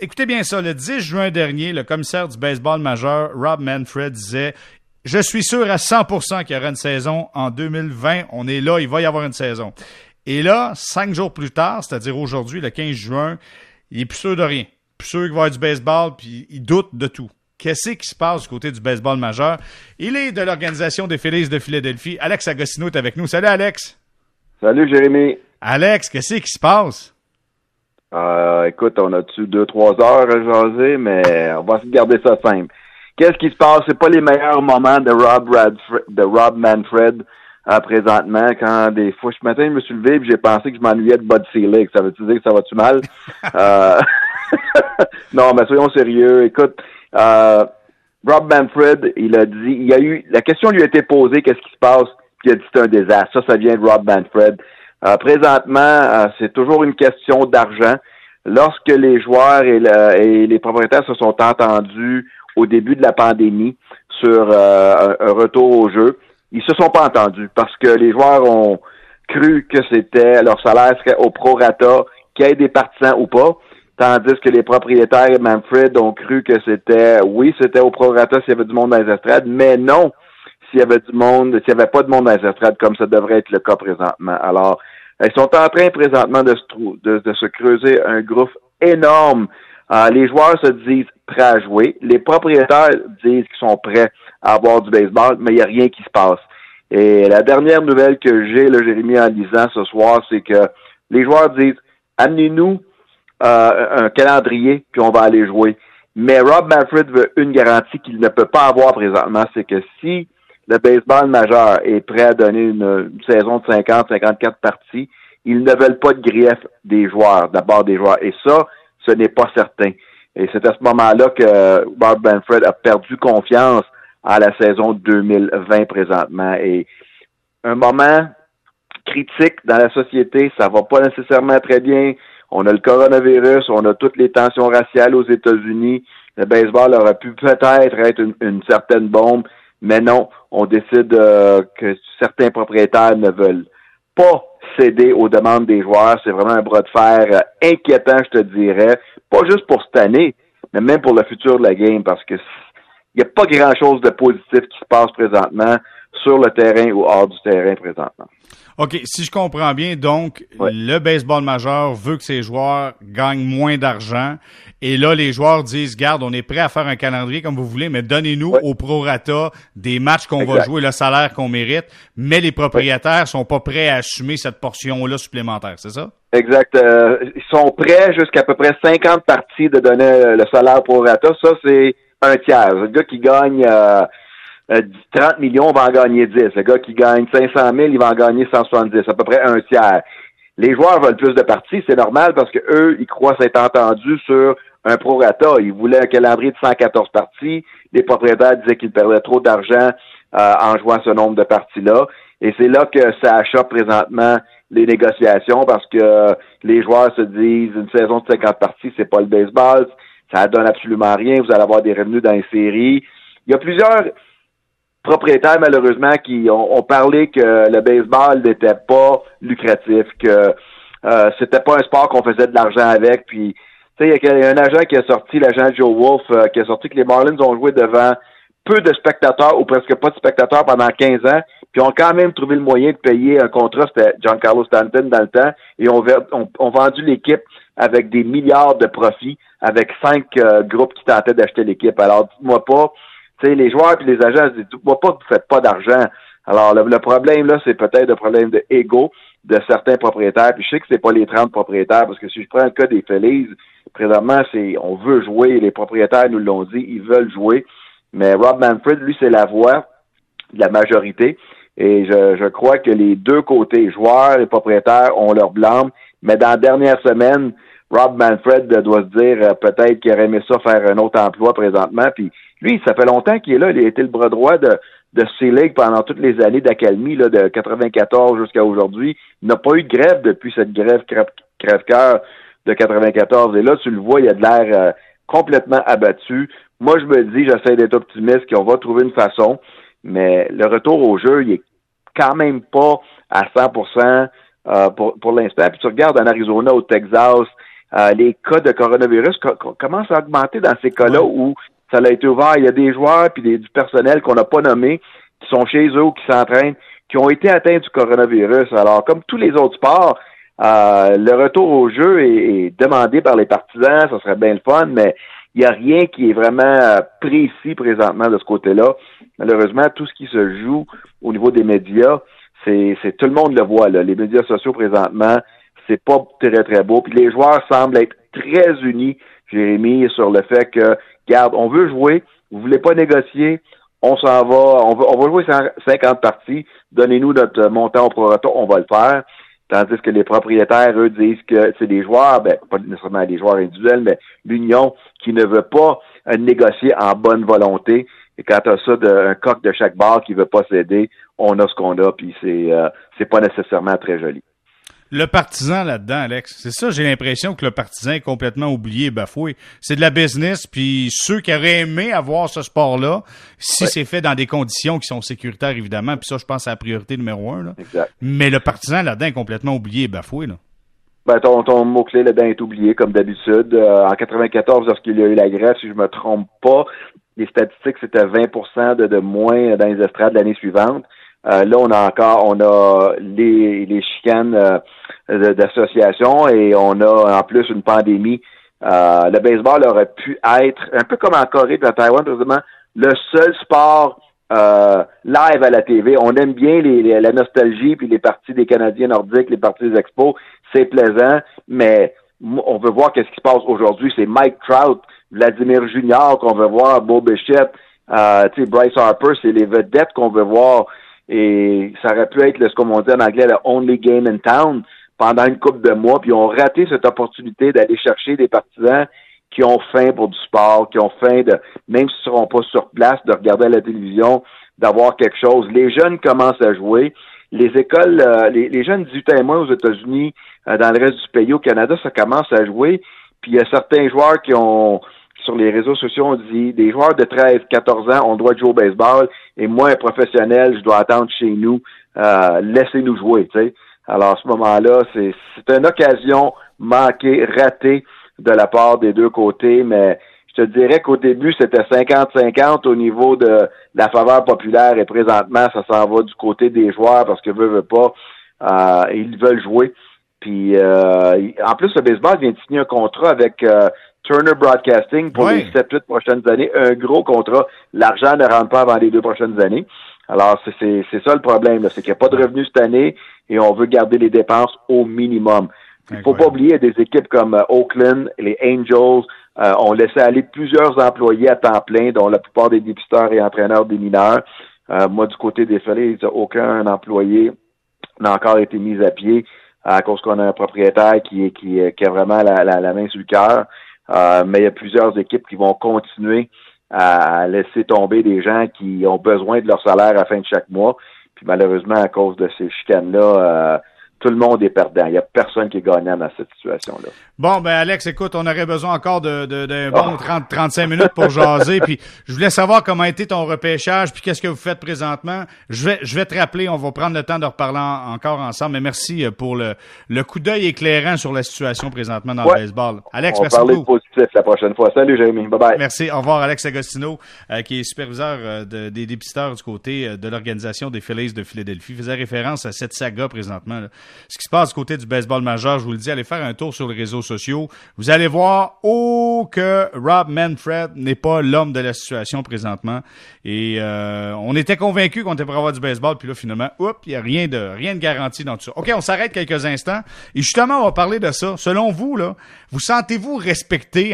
Écoutez bien ça, le 10 juin dernier, le commissaire du baseball majeur, Rob Manfred, disait Je suis sûr à 100% qu'il y aura une saison en 2020. On est là, il va y avoir une saison. Et là, cinq jours plus tard, c'est-à-dire aujourd'hui, le 15 juin, il est plus sûr de rien. Plus sûr qu'il va y avoir du baseball, puis il doute de tout. Qu'est-ce qui se passe du côté du baseball majeur? Il est de l'organisation des Phillies de Philadelphie. Alex Agostino est avec nous. Salut, Alex. Salut, Jérémy. Alex, qu'est-ce qui se passe? Euh, écoute, on a-tu deux, trois heures à jaser, mais on va se garder ça simple. Qu'est-ce qui se passe? C'est pas les meilleurs moments de Rob de Rob Manfred euh, présentement. Quand des fois, ce matin, je me suis levé et j'ai pensé que je m'ennuyais de Bud Selig. Ça veut-tu dire que ça va-tu mal? euh... non, mais soyons sérieux. Écoute, euh, Rob Manfred, il a dit, il y a eu, la question lui a été posée, qu'est-ce qui se passe? Puis il a dit c'est un désastre. Ça, ça vient de Rob Manfred. Euh, présentement, euh, c'est toujours une question d'argent. Lorsque les joueurs et, les propriétaires se sont entendus au début de la pandémie sur euh, un, retour au jeu, ils se sont pas entendus parce que les joueurs ont cru que c'était leur salaire serait au prorata, qu'il y ait des partisans ou pas, tandis que les propriétaires et Manfred ont cru que c'était, oui, c'était au prorata s'il y avait du monde dans les estrades, mais non s'il y avait du monde, s'il n'y avait pas de monde dans les estrades comme ça devrait être le cas présentement. Alors, ils sont en train présentement de se, creuser un groupe énorme. Euh, les joueurs se disent prêts à jouer. Les propriétaires disent qu'ils sont prêts à avoir du baseball, mais il n'y a rien qui se passe. Et la dernière nouvelle que j'ai, le Jérémy, en lisant ce soir, c'est que les joueurs disent amenez-nous euh, un calendrier, puis on va aller jouer. Mais Rob Manfred veut une garantie qu'il ne peut pas avoir présentement, c'est que si le baseball majeur est prêt à donner une, saison de 50, 54 parties. Ils ne veulent pas de grief des joueurs, d'abord des joueurs. Et ça, ce n'est pas certain. Et c'est à ce moment-là que Bob Benfred a perdu confiance à la saison 2020 présentement. Et un moment critique dans la société, ça va pas nécessairement très bien. On a le coronavirus, on a toutes les tensions raciales aux États-Unis. Le baseball aurait pu peut-être être une certaine bombe. Mais non, on décide euh, que certains propriétaires ne veulent pas céder aux demandes des joueurs. C'est vraiment un bras de fer euh, inquiétant, je te dirais. Pas juste pour cette année, mais même pour le futur de la game, parce que il n'y a pas grand-chose de positif qui se passe présentement sur le terrain ou hors du terrain présentement. OK, si je comprends bien, donc, le baseball majeur veut que ses joueurs gagnent moins d'argent. Et là, les joueurs disent, garde, on est prêt à faire un calendrier comme vous voulez, mais donnez-nous au prorata des matchs qu'on va jouer, le salaire qu'on mérite. Mais les propriétaires sont pas prêts à assumer cette portion-là supplémentaire, c'est ça? Exact. Euh, ils sont prêts jusqu'à peu près 50 parties de donner le salaire prorata. Ça, c'est un tiers. Le gars qui gagne... Euh, 30 euh, millions, va en gagner 10. Le gars qui gagne 500 000, il va en gagner 170, à peu près un tiers. Les joueurs veulent plus de parties, c'est normal parce que eux, ils croient s'être entendus sur un prorata. Ils voulaient un calendrier de 114 parties. Les propriétaires disaient qu'ils perdaient trop d'argent euh, en jouant ce nombre de parties-là. Et c'est là que ça achoppe présentement les négociations parce que les joueurs se disent une saison de 50 parties, c'est pas le baseball, ça donne absolument rien, vous allez avoir des revenus dans les séries. Il y a plusieurs propriétaires, malheureusement, qui ont, parlé que le baseball n'était pas lucratif, que euh, c'était pas un sport qu'on faisait de l'argent avec. Puis, tu sais, il y a un agent qui a sorti, l'agent Joe Wolf, euh, qui a sorti que les Marlins ont joué devant peu de spectateurs ou presque pas de spectateurs pendant 15 ans, puis ont quand même trouvé le moyen de payer un contrat, c'était Giancarlo Stanton dans le temps, et ont, on, vendu l'équipe avec des milliards de profits, avec cinq euh, groupes qui tentaient d'acheter l'équipe. Alors, dis-moi pas les joueurs et les agents se disent, pas que vous faites pas d'argent. Alors, le, problème, là, c'est peut-être un problème de ego de certains propriétaires. Puis je sais que c'est pas les 30 propriétaires, parce que si je prends le cas des Phillies, présentement, c'est on veut jouer, les propriétaires nous l'ont dit, ils veulent jouer. Mais Rob Manfred, lui, c'est la voix de la majorité. Et je, je crois que les deux côtés, joueurs et propriétaires, ont leur blâme. Mais dans la dernière semaine, Rob Manfred doit se dire euh, peut-être qu'il aurait aimé ça faire un autre emploi présentement. Puis lui, ça fait longtemps qu'il est là. Il a été le bras droit de, de C-League pendant toutes les années d'accalmie, là, de 94 jusqu'à aujourd'hui. Il n'a pas eu de grève depuis cette grève crève-cœur de 94. Et là, tu le vois, il a de l'air euh, complètement abattu. Moi, je me dis, j'essaie d'être optimiste qu'on va trouver une façon, mais le retour au jeu, il est quand même pas à 100 euh, pour, pour l'instant. Puis tu regardes en Arizona, au Texas, les cas de coronavirus commencent à augmenter dans ces cas-là où ça a été ouvert. Il y a des joueurs puis du personnel qu'on n'a pas nommé qui sont chez eux ou qui s'entraînent, qui ont été atteints du coronavirus. Alors, comme tous les autres sports, euh, le retour au jeu est, demandé par les partisans, ça serait bien le fun, mais il n'y a rien qui est vraiment euh, précis présentement de ce côté-là. Malheureusement, tout ce qui se joue au niveau des médias, c'est, tout le monde le voit. Là. Les médias sociaux présentement, c'est pas très très beau. Puis les joueurs semblent être très unis, Jérémy, sur le fait que, garde, on veut jouer, vous voulez pas négocier, on s'en va, on va, on va jouer 50 parties, donnez-nous notre montant au prorata, on va le faire. Tandis que les propriétaires, eux, disent que c'est des joueurs, ben, pas nécessairement des joueurs individuels, mais l'union qui ne veut pas euh, négocier en bonne volonté. Et quand tu as ça d'un coq de chaque bar qui veut pas céder, on a ce qu'on a, puis c'est euh, c'est pas nécessairement très joli le partisan là-dedans, Alex. C'est ça, j'ai l'impression que le partisan est complètement oublié, bafoué. C'est de la business, puis ceux qui auraient aimé avoir ce sport-là, si c'est fait dans des conditions qui sont sécuritaires, évidemment, puis ça, je pense, c'est la priorité numéro un. Là. Exact. Mais le partisan là-dedans est complètement oublié, bafoué. Là. Ben, ton, ton mot-clé là-dedans est oublié, comme d'habitude. Euh, en 94, lorsqu'il y a eu la grève, si je me trompe pas, les statistiques, c'était 20 de, de moins dans les estrades l'année suivante. Euh, là, on a encore, on a les, les chicanes euh, d'association et on a en plus une pandémie. Euh, le baseball aurait pu être, un peu comme en Corée et en Taïwan, le seul sport live à la TV. On aime bien les, la nostalgie puis les parties des Canadiens nordiques, les parties des expos. C'est plaisant, mais on veut voir qu'est-ce qui se passe aujourd'hui. C'est Mike Trout, Vladimir Junior qu'on veut voir, Bob Bichette, euh, Bryce Harper, c'est les vedettes qu'on veut voir. Et ça aurait pu être, ce qu'on dit en anglais, le only game in town pendant une couple de mois. Puis ils ont raté cette opportunité d'aller chercher des partisans qui ont faim pour du sport, qui ont faim de, même s'ils ne seront pas sur place, de regarder la télévision, d'avoir quelque chose. Les jeunes commencent à jouer. Les écoles, euh, les, jeunes 18 ans et moins aux États-Unis, euh, dans le reste du pays, au Canada, ça commence à jouer. Puis il y a certains joueurs qui ont sur les réseaux sociaux, on dit des joueurs de 13, 14 ans, on doit jouer au baseball, et moi, professionnel, je dois attendre chez nous, euh, laissez-nous jouer. Alors, à ce moment-là, c'est, c'est une occasion manquée, ratée de la part des deux côtés, mais je te dirais qu'au début, c'était 50-50 au niveau de la faveur populaire et présentement, ça s'en va du côté des joueurs parce que veut, veut pas, euh, ils veulent jouer. Puis euh, en plus, le baseball vient de signer un contrat avec euh, Turner Broadcasting pour les 7-8 prochaines années, un gros contrat. L'argent ne rentre pas avant les deux prochaines années. Alors, c'est ça le problème, c'est qu'il n'y a pas de revenus cette année et on veut garder les dépenses au minimum. Il faut pas oublier des équipes comme euh, Oakland, les Angels, euh, ont laissé aller plusieurs employés à temps plein, dont la plupart des dépisteurs et entraîneurs des mineurs. Euh, moi, du côté des Phillies, aucun employé n'a encore été mis à pied à cause qu'on a un propriétaire qui, qui, qui a vraiment la, la, la main sur le cœur. Euh, mais il y a plusieurs équipes qui vont continuer à laisser tomber des gens qui ont besoin de leur salaire à la fin de chaque mois. Puis malheureusement, à cause de ces chicanes-là, euh, tout le monde est perdant. Il n'y a personne qui est gagnant dans cette situation-là. Bon, ben Alex, écoute, on aurait besoin encore de, de, d'un bon 30, 35 minutes pour jaser. puis je voulais savoir comment a été ton repêchage, puis qu'est-ce que vous faites présentement. Je vais, je vais te rappeler, on va prendre le temps de reparler encore ensemble. Mais merci euh, pour le, le coup d'œil éclairant sur la situation présentement dans le baseball. Alex, on merci va parler positif la prochaine fois. Salut, Jérémy. Bye bye. Merci. Au revoir, Alex Agostino, euh, qui est superviseur euh, des dépisteurs du côté de l'organisation des Phillies de Philadelphie. Il faisait référence à cette saga présentement. Ce qui se passe du côté du baseball majeur, je vous le dis, allez faire un tour sur les réseaux sociaux. Vous allez voir, oh, que Rob Manfred n'est pas l'homme de la situation présentement. Et euh, on était convaincus qu'on était pour avoir du baseball, puis là, finalement, oups, il n'y a rien de, rien de garanti dans tout ça. OK, on s'arrête quelques instants. Et justement, on va parler de ça. Selon vous, là, vous sentez-vous respecté